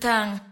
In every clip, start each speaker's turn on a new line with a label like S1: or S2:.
S1: tan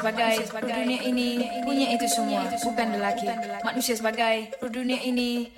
S1: sebagai dunia ini punya itu semua bukan lelaki. Manusia sebagai dunia ini.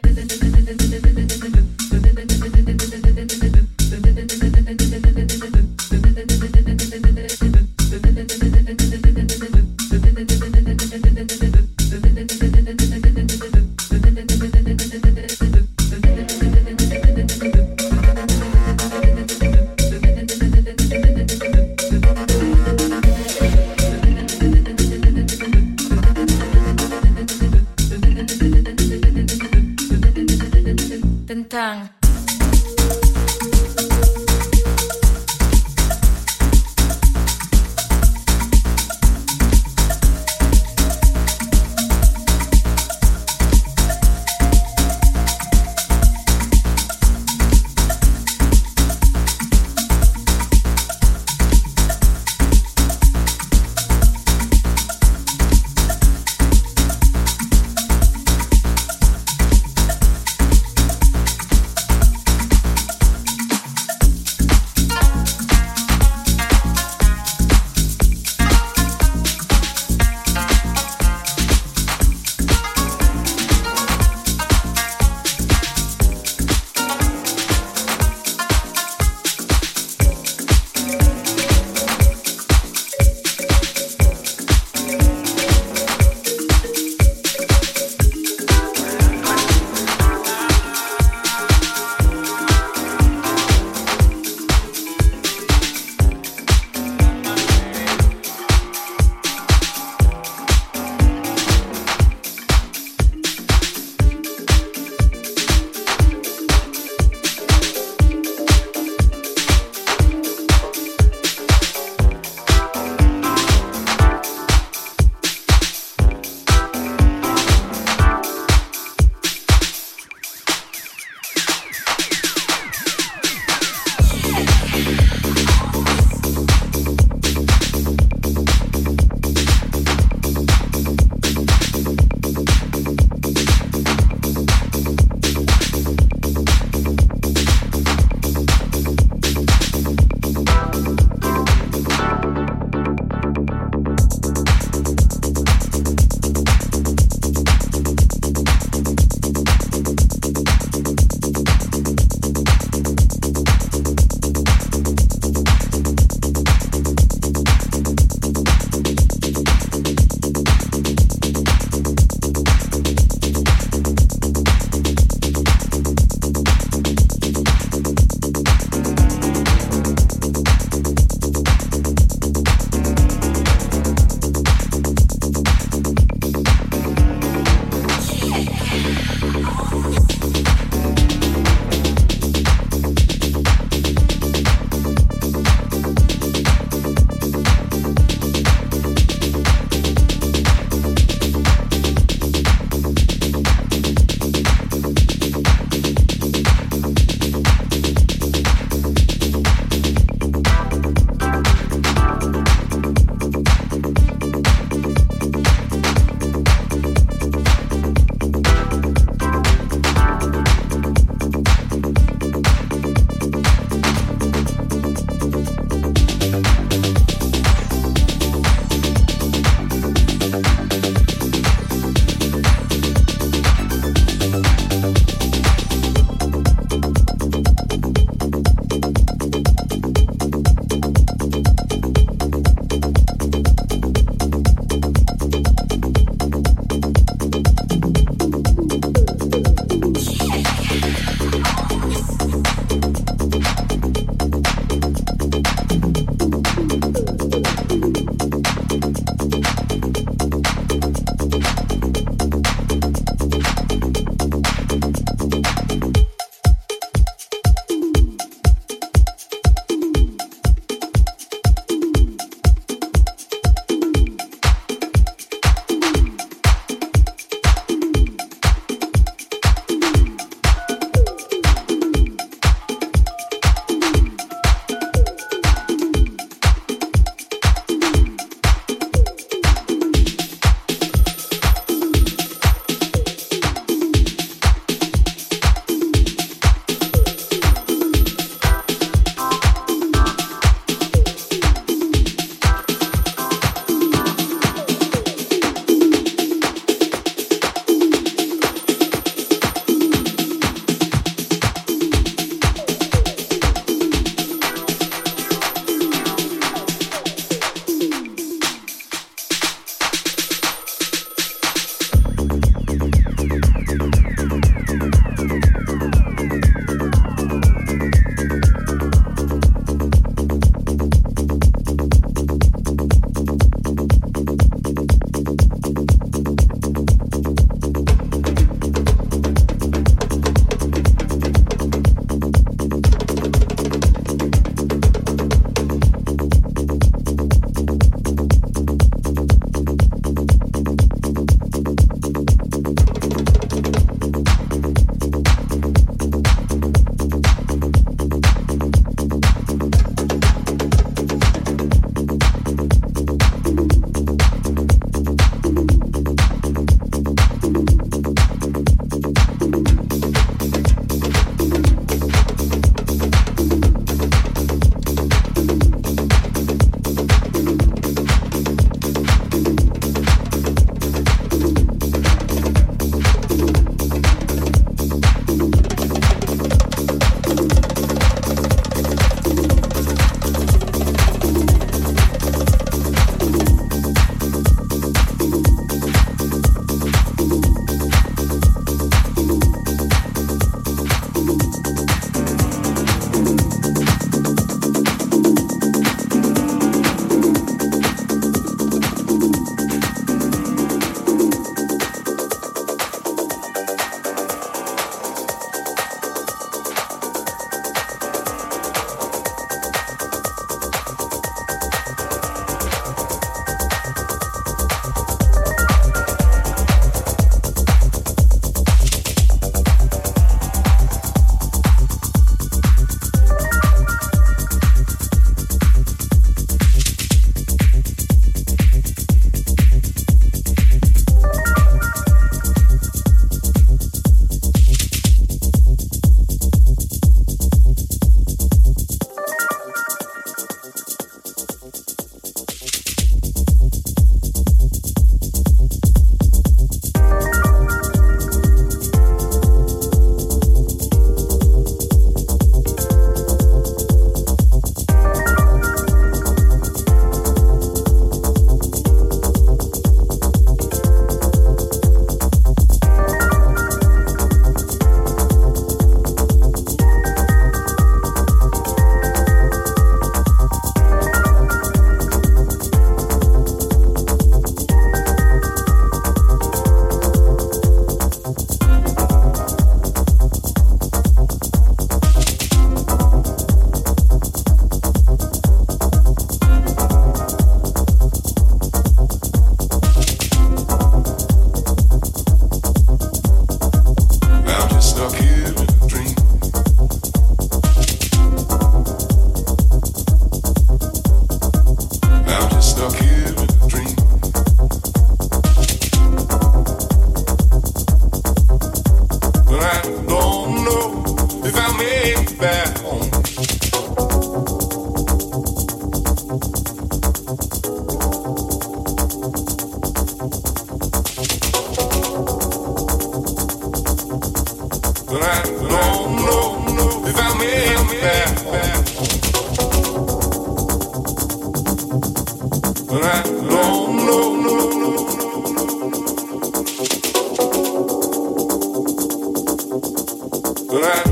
S2: I'm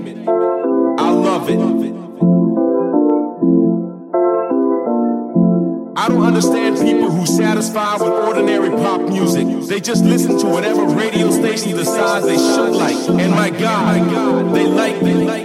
S3: understand people who satisfy with ordinary pop music. They just listen to whatever radio station decides they should like. And my God, they like, they like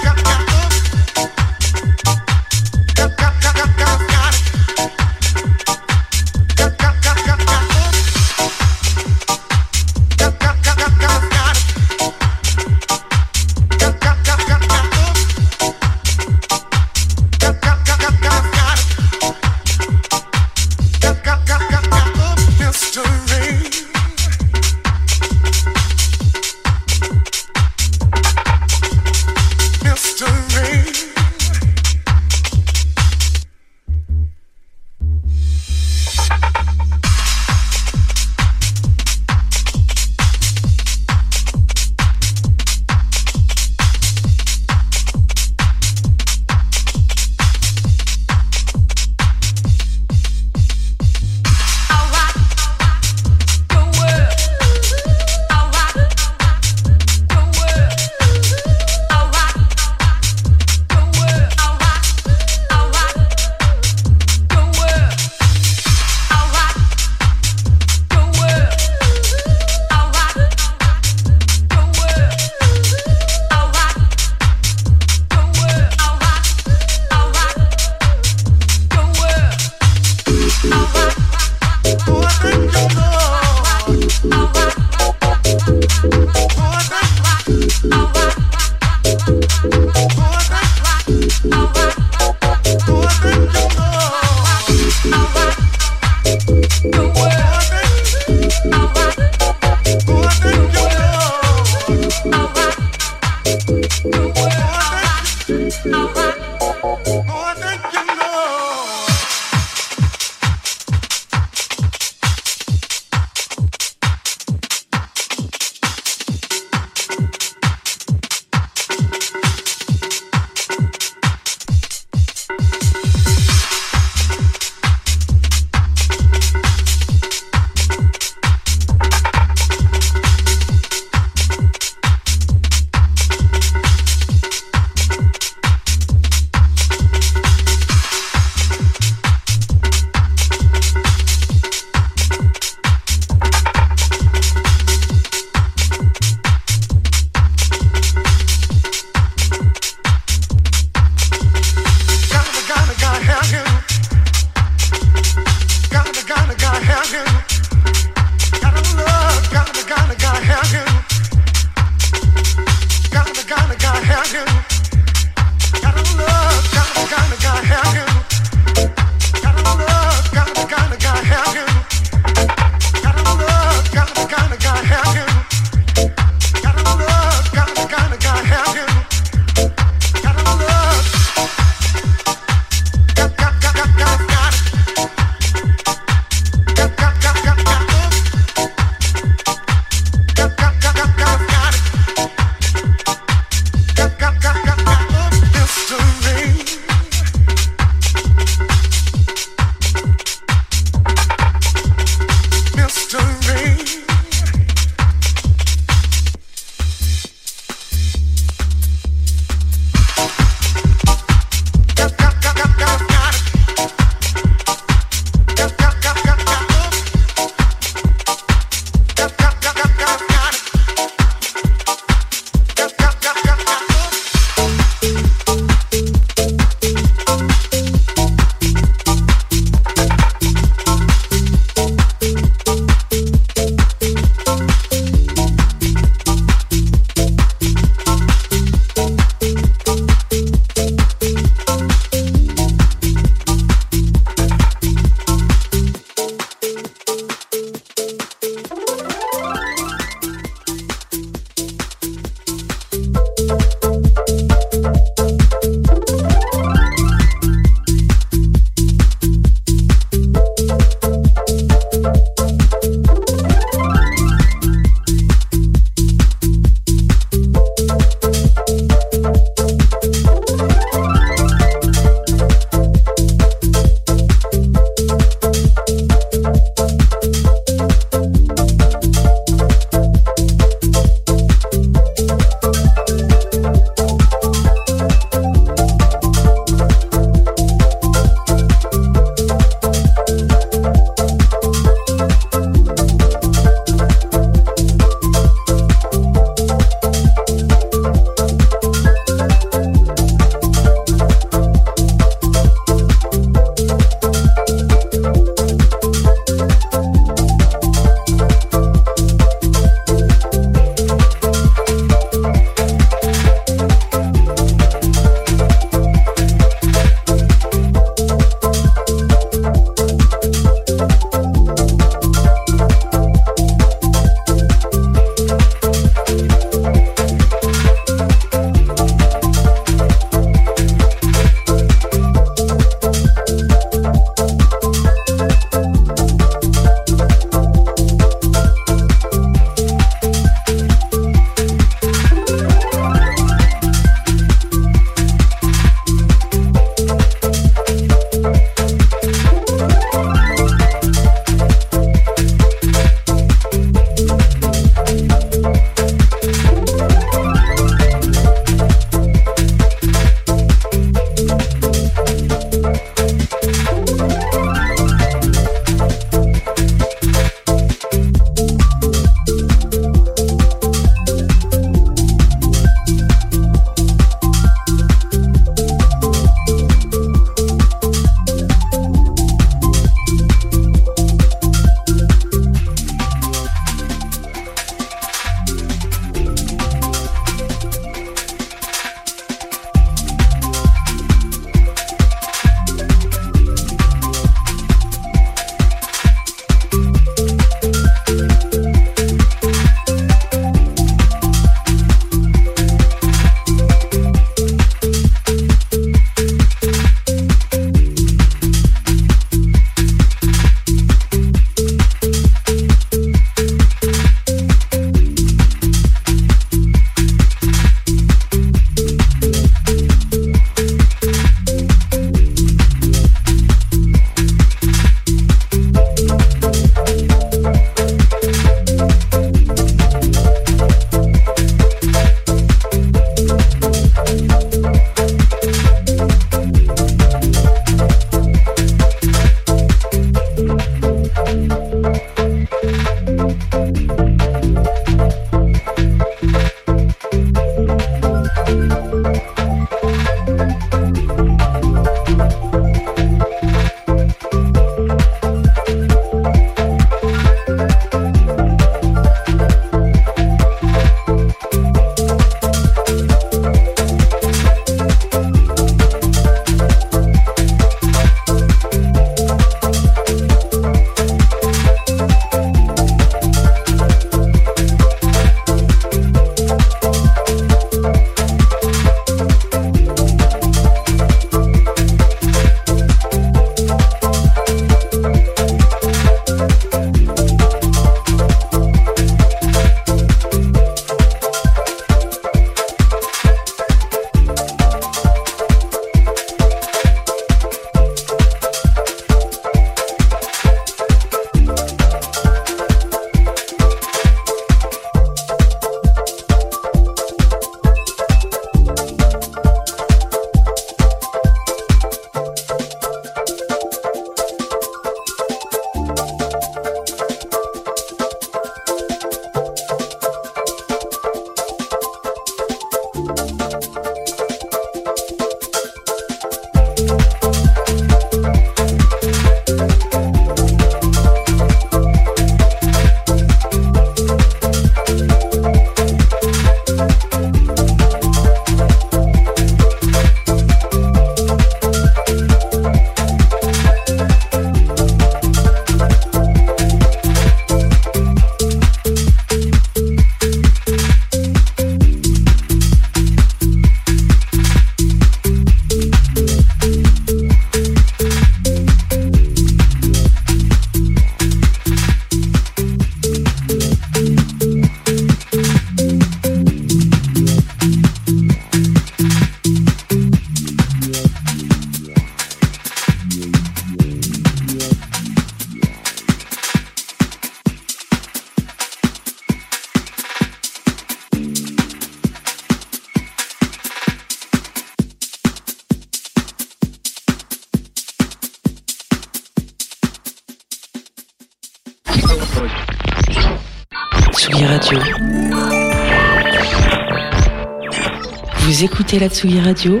S4: Écoutez la Tsugi Radio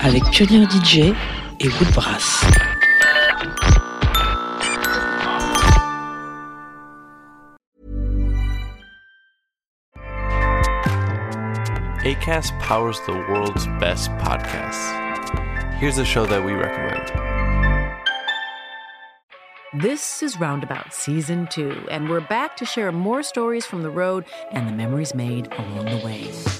S4: avec Pioneer DJ et Woodbrass.
S5: ACAST powers the world's best podcasts. Here's a show that we recommend.
S6: This is Roundabout Season 2, and we're back to share more stories from the road and the memories made along the way.